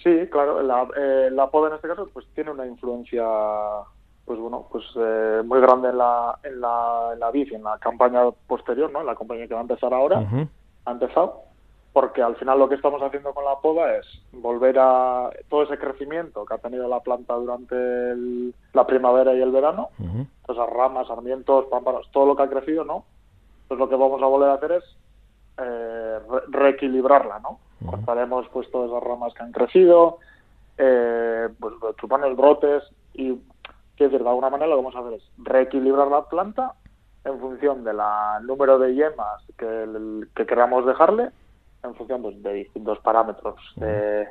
sí claro la, eh, la poda en este caso pues tiene una influencia pues bueno, pues eh, muy grande en la, en la, en la bici, en la campaña posterior, ¿no? En la campaña que va a empezar ahora, ha empezado, porque al final lo que estamos haciendo con la poda es volver a todo ese crecimiento que ha tenido la planta durante la primavera y el verano, esas ramas, sarmientos, pámpanos, todo lo que ha crecido, ¿no? Pues lo que vamos a volver a hacer es eh, reequilibrarla, ¿no? Cortaremos pues todas esas ramas que han crecido, eh, pues chupanes, brotes y Quiero decir, de alguna manera lo que vamos a hacer es reequilibrar la planta en función del número de yemas que, que queramos dejarle, en función pues, de distintos parámetros de,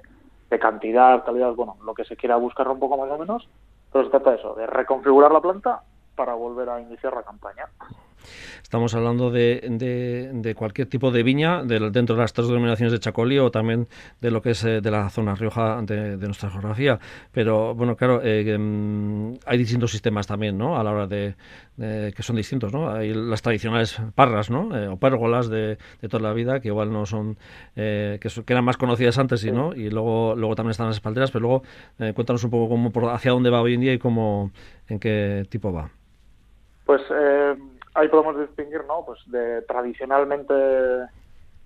de, cantidad, calidad, bueno, lo que se quiera buscar un poco más o menos, pero se trata de eso, de reconfigurar la planta para volver a iniciar la campaña. Estamos hablando de, de, cualquier tipo de viña dentro de las tres denominaciones de Chacolí o también de lo que es eh, de la zona Rioja de, nuestra geografía. Pero bueno, claro, eh, em, hay distintos sistemas también, ¿no? A la hora de, que son distintos, ¿no? Hay las tradicionales parras, ¿no? Eh, o pérgolas de, toda la vida que igual no son que, eran más conocidas antes y no y luego luego también están las espalderas, pero luego cuéntanos un poco cómo por, hacia dónde va hoy en día y cómo en qué tipo va. Pues eh, ahí podemos distinguir, ¿no? Pues de tradicionalmente,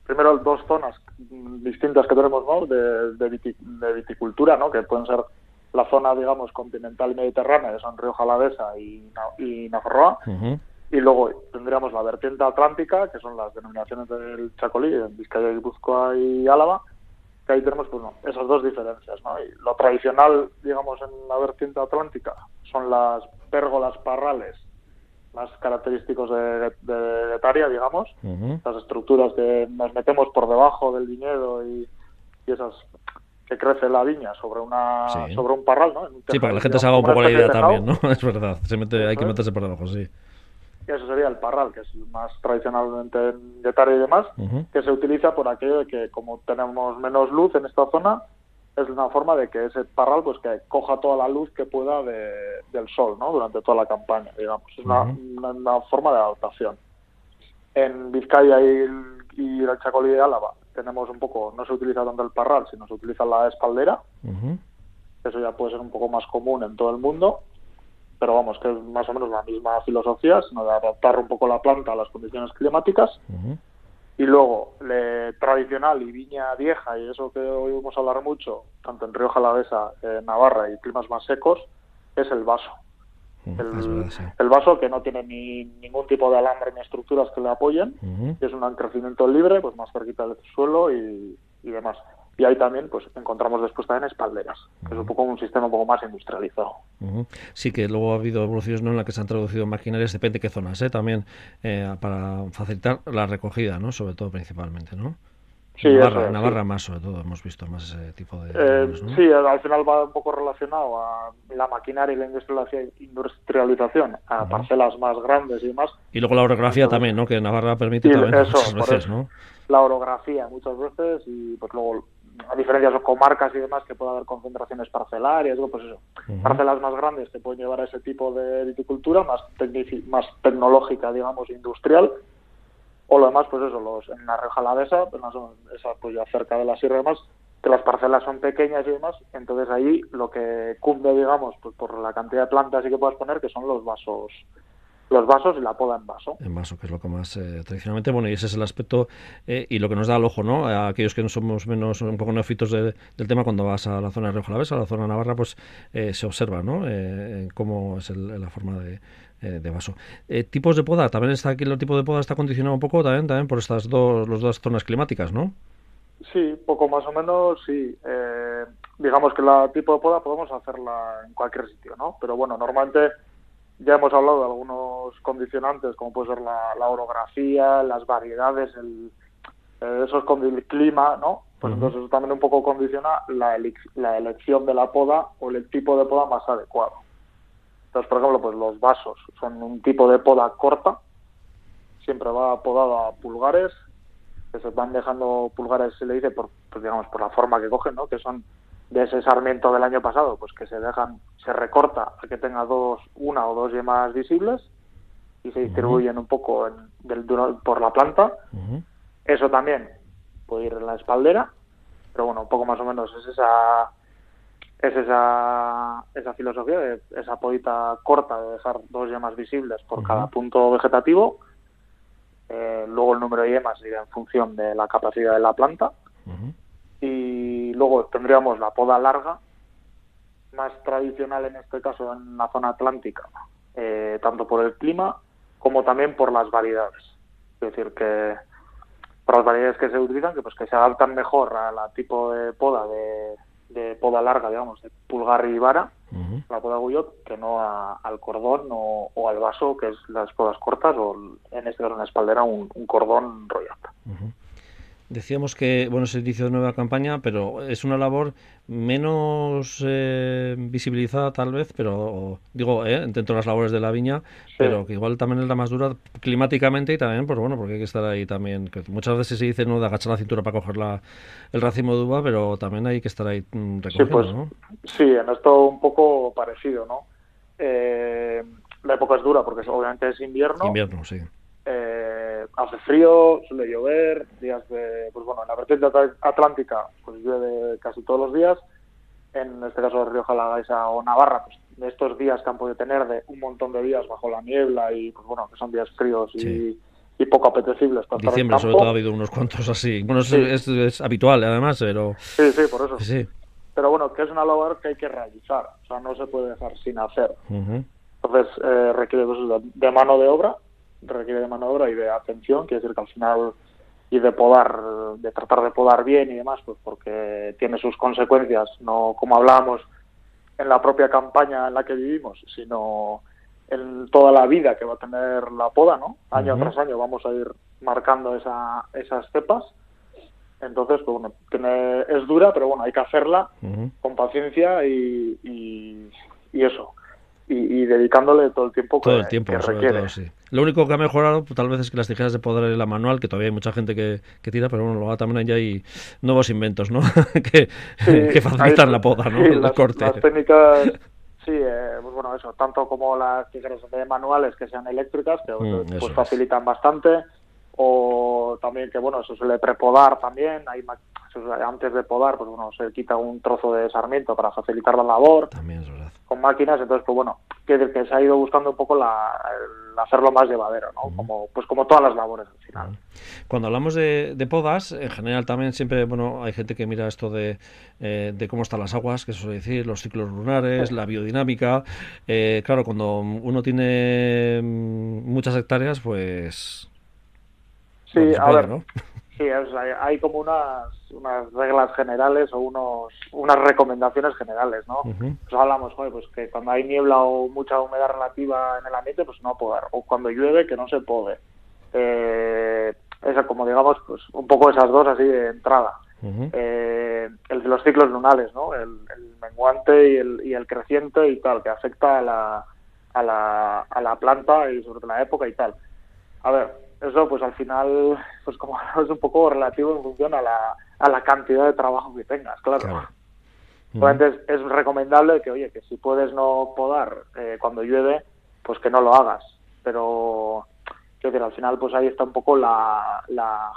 primero dos zonas distintas que tenemos, ¿no? De, de, viticultura, ¿no? Que pueden ser la zona, digamos, continental y mediterránea, de San Río Jalavesa y, y Nafarroa. Y luego tendríamos la vertiente atlántica, que son las denominaciones del Chacolí, en Vizcaya, Guipúzcoa y Álava, que ahí tenemos pues, esas dos diferencias. ¿no? Y lo tradicional, digamos, en la vertiente atlántica son las pérgolas parrales más característicos de, de, digamos, las estructuras que nos metemos por debajo del viñedo y, esas que crece la viña sobre una sobre un parral, ¿no? sí, para que la gente se haga un poco la idea también, ¿no? Es verdad, se mete, hay que meterse por debajo, sí. Y eso sería el parral, que es más tradicionalmente en Getaria y demás, que se utiliza por aquello de que como tenemos menos luz en esta zona, es una forma de que ese parral pues que coja toda la luz que pueda del sol, ¿no? Durante toda la campaña, digamos. Es una, una, forma de adaptación. En Vizcaya y, y el Chacolí de Álava tenemos un poco, no se utiliza tanto el parral, sino se utiliza la espaldera. Eso ya puede ser un poco más común en todo el mundo, pero vamos, que es más o menos la misma filosofía, sino de adaptar un poco la planta a las condiciones climáticas. Y luego, le, tradicional y viña vieja, y eso que oímos hablar mucho, tanto en Rioja Alavesa, en Navarra y climas más secos, es el vaso. El, vaso que no tiene ni ningún tipo de alambre ni estructuras que le apoyen, es un crecimiento libre, pues más cerquita del suelo y, demás. Y ahí también pues encontramos después también espalderas, que es un poco un sistema un poco más industrializado. Sí que luego ha habido evoluciones ¿no? en las que se han traducido maquinarias, depende de qué zonas, ¿eh? también eh, para facilitar la recogida, ¿no? sobre todo principalmente, ¿no? Sí, Navarra, Navarra más sobre todo, hemos visto más ese tipo de... Eh, Sí, al final va un poco relacionado a la maquinaria y la industrialización, a parcelas más grandes y demás. Y luego la orografía también, ¿no? Que Navarra permite también muchas veces, ¿no? La orografía muchas veces y pues luego a diferencia de comarcas y demás que puede haber concentraciones parcelarias, pues eso, parcelas más grandes que pueden llevar a ese tipo de viticultura más, más tecnológica, digamos, industrial, o lo demás, pues eso, los, en la Rioja Alavesa, pues esa, pues ya cerca de la sierra y demás, que las parcelas son pequeñas y demás, entonces ahí lo que cumbe, digamos, pues por la cantidad de plantas y que puedas poner, que son los vasos los vasos y la poda en vaso. En vaso, que es lo que más eh, tradicionalmente, bueno, y ese es el aspecto eh, y lo que nos da al ojo, ¿no? A aquellos que no somos menos, un poco neófitos del tema, cuando vas a la zona de Rioja Alavesa, a la zona de Navarra, pues eh, se observa, ¿no? cómo es la forma de, eh, de vaso. Eh, tipos de poda, también está aquí el tipo de poda está condicionado un poco también, también por estas dos, las dos zonas climáticas, ¿no? Sí, poco más o menos, sí. Eh, digamos que la tipo de poda podemos hacerla en cualquier sitio, ¿no? Pero bueno, normalmente ya hemos hablado de algunos condicionantes, como puede ser la, orografía, las variedades, el, eso con el clima, ¿no? Pues entonces eso también un poco condiciona la, la elección de la poda o el tipo de poda más adecuado. Entonces, por ejemplo, pues los vasos son un tipo de poda corta, siempre va podada a pulgares, que se van dejando pulgares, se le dice, por, pues digamos, por la forma que cogen, ¿no? Que son de ese sarmiento del año pasado, pues que se dejan, se recorta a que tenga dos, una o dos yemas visibles y se distribuyen un poco en, del, por la planta. Eso también puede ir en la espaldera, pero bueno, un poco más o menos es esa es esa, esa filosofía de esa podita corta de dejar dos yemas visibles por cada punto vegetativo. Eh, luego el número de yemas irá en función de la capacidad de la planta. Y luego tendríamos la poda larga, más tradicional en este caso en la zona atlántica, eh, tanto por el clima como también por las variedades. Es decir, que por las variedades que se utilizan, que pues que se adaptan mejor al tipo de poda de de poda larga, digamos, de pulgar y vara, la poda guyot, que no al cordón o, al vaso, que es las podas cortas, o en este caso en la espaldera, un, cordón royal. Decíamos que, bueno, se inicio de nueva campaña, pero es una labor menos eh, visibilizada tal vez, pero digo, eh, dentro de las labores de la viña, pero que igual también es la más dura climáticamente y también, pues bueno, porque hay que estar ahí también, que muchas veces se dice no de agachar la cintura para coger la, el racimo de uva, pero también hay que estar ahí mm, recogiendo, sí, pues, ¿no? Sí, en esto un poco parecido, ¿no? Eh, la época es dura porque obviamente es invierno. Invierno, sí. Eh, hace frío, suele llover, días de, pues bueno, en la vertiente atlántica pues llueve casi todos los días, en este caso de Rioja, la o Navarra, pues de estos días que han podido tener de un montón de días bajo la niebla y pues bueno, que son días fríos y, poco apetecibles. Para Diciembre sobre todo ha habido unos cuantos así, bueno, es, habitual además, pero... Sí, sí, por eso. Sí. Pero bueno, que es una labor que hay que realizar, o sea, no se puede dejar sin hacer. Entonces eh, requiere pues, de mano de obra requiere de mano de obra y de atención, quiere decir que al final y de podar, de tratar de podar bien y demás, pues porque tiene sus consecuencias, no como hablábamos en la propia campaña en la que vivimos, sino en toda la vida que va a tener la poda, ¿no? Año tras año vamos a ir marcando esa, esas cepas. Entonces, pues bueno, es dura, pero bueno, hay que hacerla con paciencia y, y, eso. Y, dedicándole todo el tiempo que, todo el tiempo, requiere. sí. Lo único que ha mejorado pues, tal vez es que las tijeras de poder en la manual, que todavía hay mucha gente que, tira, pero bueno, luego también ya hay nuevos inventos, ¿no? que, que, facilitan la poda, ¿no? el corte. Las técnicas Sí, eh, pues bueno, eso, tanto como las tijeras manuales que sean eléctricas, que mm, pues facilitan bastante, o también que, bueno, eso suele prepodar también, hay antes de podar, pues bueno, se quita un trozo de sarmiento para facilitar la labor. También es. Con máquinas, entonces, pues bueno, que, que se ha ido buscando un poco la, hacerlo más llevadero, ¿no? Como, pues como todas las labores al final. Cuando hablamos de, podas, en general también siempre, bueno, hay gente que mira esto de, eh, de cómo están las aguas, que suele decir, los ciclos lunares, la biodinámica. Eh, claro, cuando uno tiene mm, muchas hectáreas, pues... Sí, a ver, ¿no? Sí, hay como unas, unas reglas generales o unos, unas recomendaciones generales, ¿no? Pues hablamos, pues que cuando hay niebla o mucha humedad relativa en el ambiente, pues no podar. O cuando llueve, que no se puede. Eh, eso, como digamos, pues un poco esas dos así de entrada. eh, el los ciclos lunales, ¿no? El, menguante y el, y el creciente y tal, que afecta a la, a la, a la planta y sobre la época y tal. A ver, eso pues al final pues como es un poco relativo en función a la, a la cantidad de trabajo que tengas, claro. Entonces es recomendable que, oye, que si puedes no podar eh, cuando llueve, pues que no lo hagas. Pero, quiero decir, al final pues ahí está un poco la, la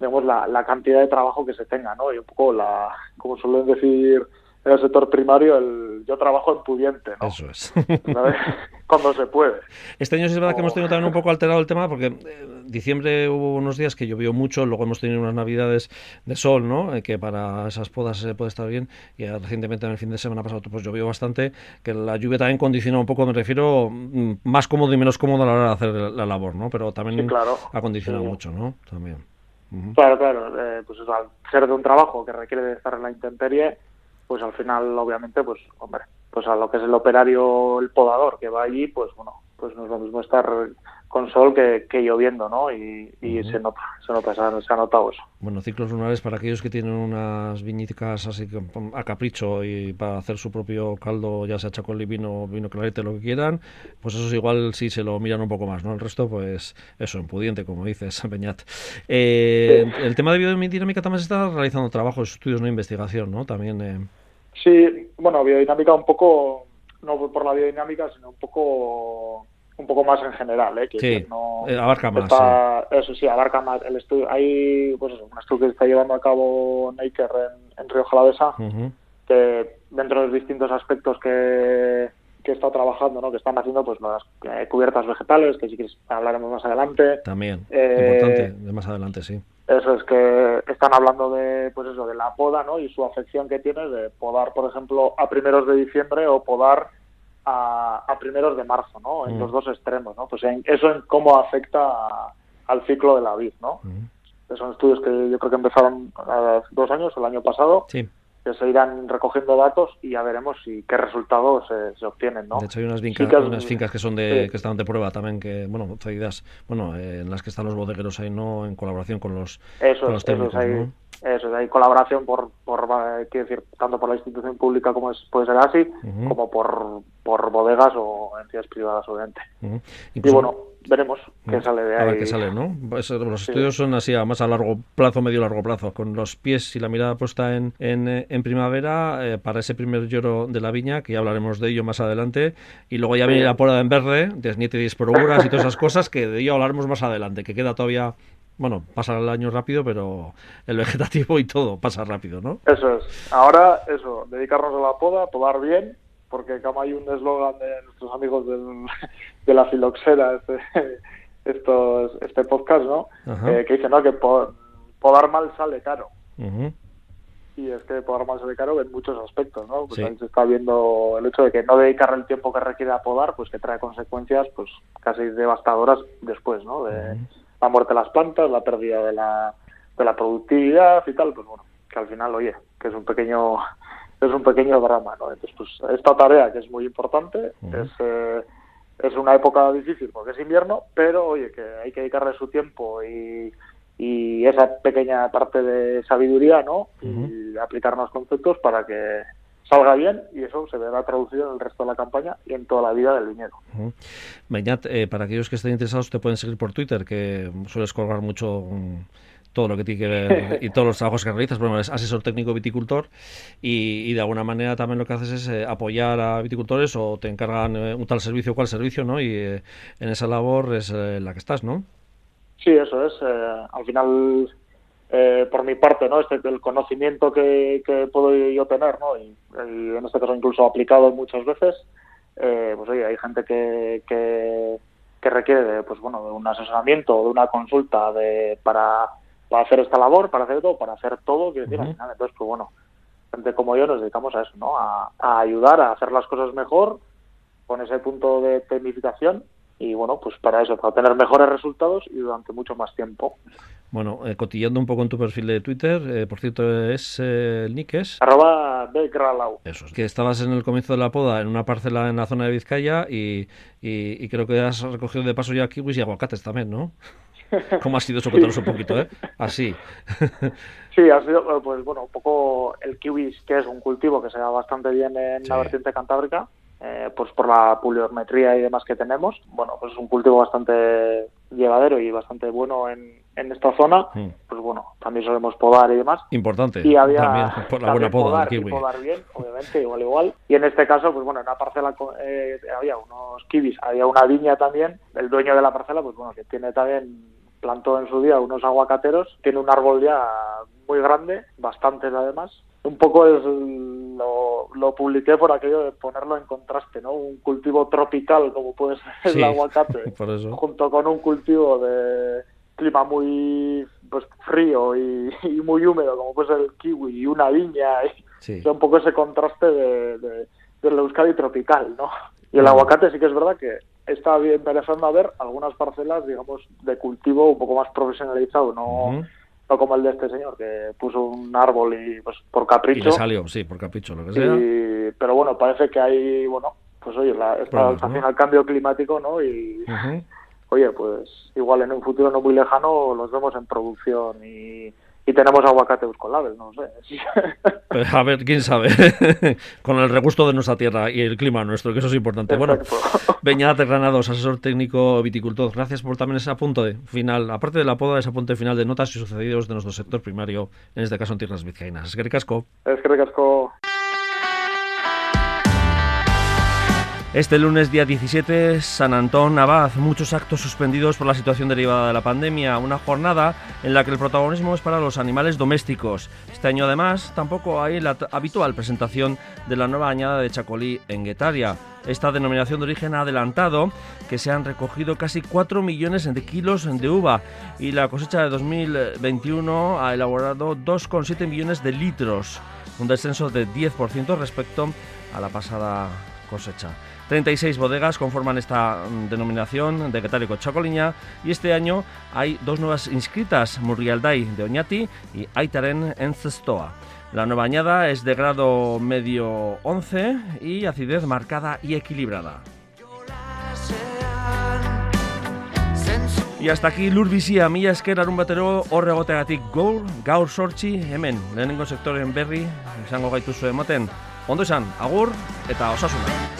digamos, la, la cantidad de trabajo que se tenga, ¿no? Y un poco la, como suelen decir en el sector primario el yo trabajo en pudiente, ¿no? Eso es. Cuando se puede. Este año es verdad que hemos tenido también un poco alterado el tema porque eh, diciembre hubo unos días que llovió mucho, luego hemos tenido unas navidades de sol, ¿no? Eh, que para esas podas se puede estar bien y recientemente en el fin de semana pasado pues llovió bastante, que la lluvia también condiciona un poco, me refiero, mm, más cómodo y menos cómodo a la hora de hacer la labor, ¿no? Pero también ha condicionado mucho, ¿no? También. Claro, claro, eh, pues eso, al ser de un trabajo que requiere de estar en la intemperie, pues al final, obviamente, pues, hombre, pues a lo que es el operario, el podador que va allí, pues bueno, pues no es lo mismo estar con sol que, lloviendo, ¿no? Y, se nota, se nota, se ha, notado eso. Bueno, ciclos lunares para aquellos que tienen unas viñitas así a capricho y para hacer su propio caldo, ya sea chacolí, vino, vino clarete, lo que quieran, pues eso es igual si se lo miran un poco más, ¿no? El resto, pues eso, impudiente, como dices, Peñat. Eh, El tema de biodinámica también se está realizando trabajos, estudios, no investigación, ¿no? También... Eh... Sí, bueno, biodinámica un poco, no por la biodinámica, sino un poco un poco más en general, ¿eh? Que sí, no eh, abarca más. Eso sí, abarca más. El estudio, hay pues un estudio que está llevando a cabo Naker en, en Río Jalavesa, que dentro de los distintos aspectos que, que está trabajando, ¿no? que están haciendo pues las eh, cubiertas vegetales, que si quieres hablaremos más adelante. También, eh, importante, de más adelante, sí. Eso es que están hablando de pues eso de la poda, ¿no? Y su afección que tiene de podar, por ejemplo, a primeros de diciembre o podar a, primeros de marzo, ¿no? En mm. los dos extremos, ¿no? Pues eso en cómo afecta al ciclo de la vid, ¿no? Mm. Son estudios que yo creo que empezaron hace dos años, el año pasado. Sí que se irán recogiendo datos y ya veremos si qué resultados se, obtienen, ¿no? De hecho hay unas, unas fincas que son de que están de prueba tamquién que bueno bueno eh, en las que están los bodegueros ahí no en colaboración con los, eso, los técnicos, eso, eso hay colaboración por por eh, quiero decir tanto por la institución pública como es, puede ser así como por por bodegas o entidades privadas obviamente. Y bueno veremos qué sale de ahí. A ver qué sale, ¿no? Pues, eh, los estudios son así, a más a largo plazo, medio largo plazo, con los pies y la mirada puesta en, en, eh, en primavera eh, para ese primer lloro de la viña, que ya hablaremos de ello más adelante, y luego ya viene la poda en verde, desniete y y todas esas cosas, que de ello hablaremos más adelante, que queda todavía bueno, pasa el año rápido, pero el vegetativo y todo pasa rápido, ¿no? Eso es. Ahora, eso, dedicarnos a la poda, podar bien porque como hay un eslogan de nuestros amigos de la filoxera, este, estos, este podcast, ¿no? Eh, que dice, ¿no? Que podar mal sale caro. Y es que podar mal sale caro en muchos aspectos, ¿no? Pues ahí se está viendo el hecho de que no dedicar el tiempo que requiere a podar, pues que trae consecuencias, pues casi devastadoras después, ¿no? De la muerte de las plantas, la pérdida de la, de la productividad y tal, pues bueno, que al final, oye, que es un pequeño es un pequeño drama, ¿no? Entonces, pues esta tarea que es muy importante, es, eh, es una época difícil porque es invierno, pero oye, que hay que dedicarle su tiempo y, y esa pequeña parte de sabiduría, ¿no? Y aplicar los conceptos para que salga bien y eso se verá traducido en el resto de la campaña y en toda la vida del viñedo. Uh para aquellos que estén interesados te pueden seguir por Twitter, que sueles colgar mucho mm, todo lo que tiene que ver y todos los trabajos que realizas. Bueno, eres asesor técnico viticultor y, de alguna manera también lo que haces es eh, apoyar a viticultores o te encargan eh, un tal servicio o cual servicio, ¿no? Y en esa labor es la que estás, ¿no? Sí, eso es. al final eh, por mi parte, ¿no? Este, el conocimiento que, puedo yo tener, ¿no? Y, en este caso incluso aplicado muchas veces, eh, pues oye, hay gente que, que, requiere de, pues bueno, de un asesoramiento, de una consulta de, para, para hacer esta labor, para hacer todo, para hacer todo, quiero decir, al final, entonces, pues bueno, gente como yo nos dedicamos a eso, ¿no? A, a ayudar a hacer las cosas mejor con ese punto de tecnificación y bueno, pues para eso, para tener mejores resultados y durante mucho más tiempo. Bueno, eh, cotillando un poco en tu perfil de Twitter, eh, por cierto, es eh, el nick es... Arroba Eso, que estabas en el comienzo de la poda en una parcela en la zona de Vizcaya y, y, creo que has recogido de paso ya kiwis y aguacates también, ¿no? ¿Cómo ha sido eso? Cuéntanos un poquito, ¿eh? Así. sí, ha sido, pues bueno, un poco el kiwis, que es un cultivo que se da bastante bien en la vertiente cantábrica, eh, pues por la pluviometría y demás que tenemos. Bueno, pues es un cultivo bastante llevadero y bastante bueno en, en esta zona. Mm. Pues bueno, también solemos podar y demás. Importante. Y había también por la buena poda podar, kiwi. podar bien, obviamente, igual igual. Y en este caso, pues bueno, en una parcela eh, había unos kiwis, había una viña también. El dueño de la parcela, pues bueno, que tiene también plantó en su día unos aguacateros, tiene un árbol ya muy grande, bastantes además, un poco es, lo, lo, publiqué por aquello de ponerlo en contraste, ¿no? Un cultivo tropical como puede ser el aguacate, junto con un cultivo de clima muy pues frío y, muy húmedo como puede ser el kiwi y una viña, y, un poco ese contraste de, de, del Euskadi tropical, ¿no? Y el aguacate sí que es verdad que está empezando a ver algunas parcelas, digamos, de cultivo un poco más profesionalizado, no no como el de este señor, que puso un árbol y pues por capricho. Y le salió, sí, por capricho, lo que sea. pero bueno, parece que hay, bueno, pues oye, la, está también al cambio climático, ¿no? Y oye, pues igual en un futuro no muy lejano los vemos en producción y y tenemos aguacate label, no sé. Pues, a ver, quién sabe. Con el regusto de nuestra tierra y el clima nuestro, que eso es importante. Bueno, Beñat Granados, asesor técnico viticultor, gracias por también ese apunte final, aparte de la poda, ese apunte final de notas y sucedidos de nuestro sector primario, en este caso en tierras vizcaínas. Es que ricasco. Es que ricasco. Este lunes día 17, San Antón Abad, muchos actos suspendidos por la situación derivada de la pandemia, una jornada en la que el protagonismo es para los animales domésticos. Este año además tampoco hay la habitual presentación de la nueva añada de Chacolí en Guetaria. Esta denominación de origen ha adelantado que se han recogido casi 4 millones de kilos de uva y la cosecha de 2021 ha elaborado 2,7 millones de litros, un descenso de 10% respecto a la pasada cosecha. 36 bodegas conforman esta mm, denominación de Guetárico Chocoliña y este año hay dos nuevas inscritas, Murrialday de Oñati y Aitaren en Cestoa. La nueva añada es de grado medio 11 y acidez marcada y equilibrada. Y hasta aquí lur bizia, mila esker arun batero horre gotegatik gaur, gaur sortzi, hemen, lehenengo sektoren berri, izango gaituzu emoten. Ondo esan, agur eta osasuna.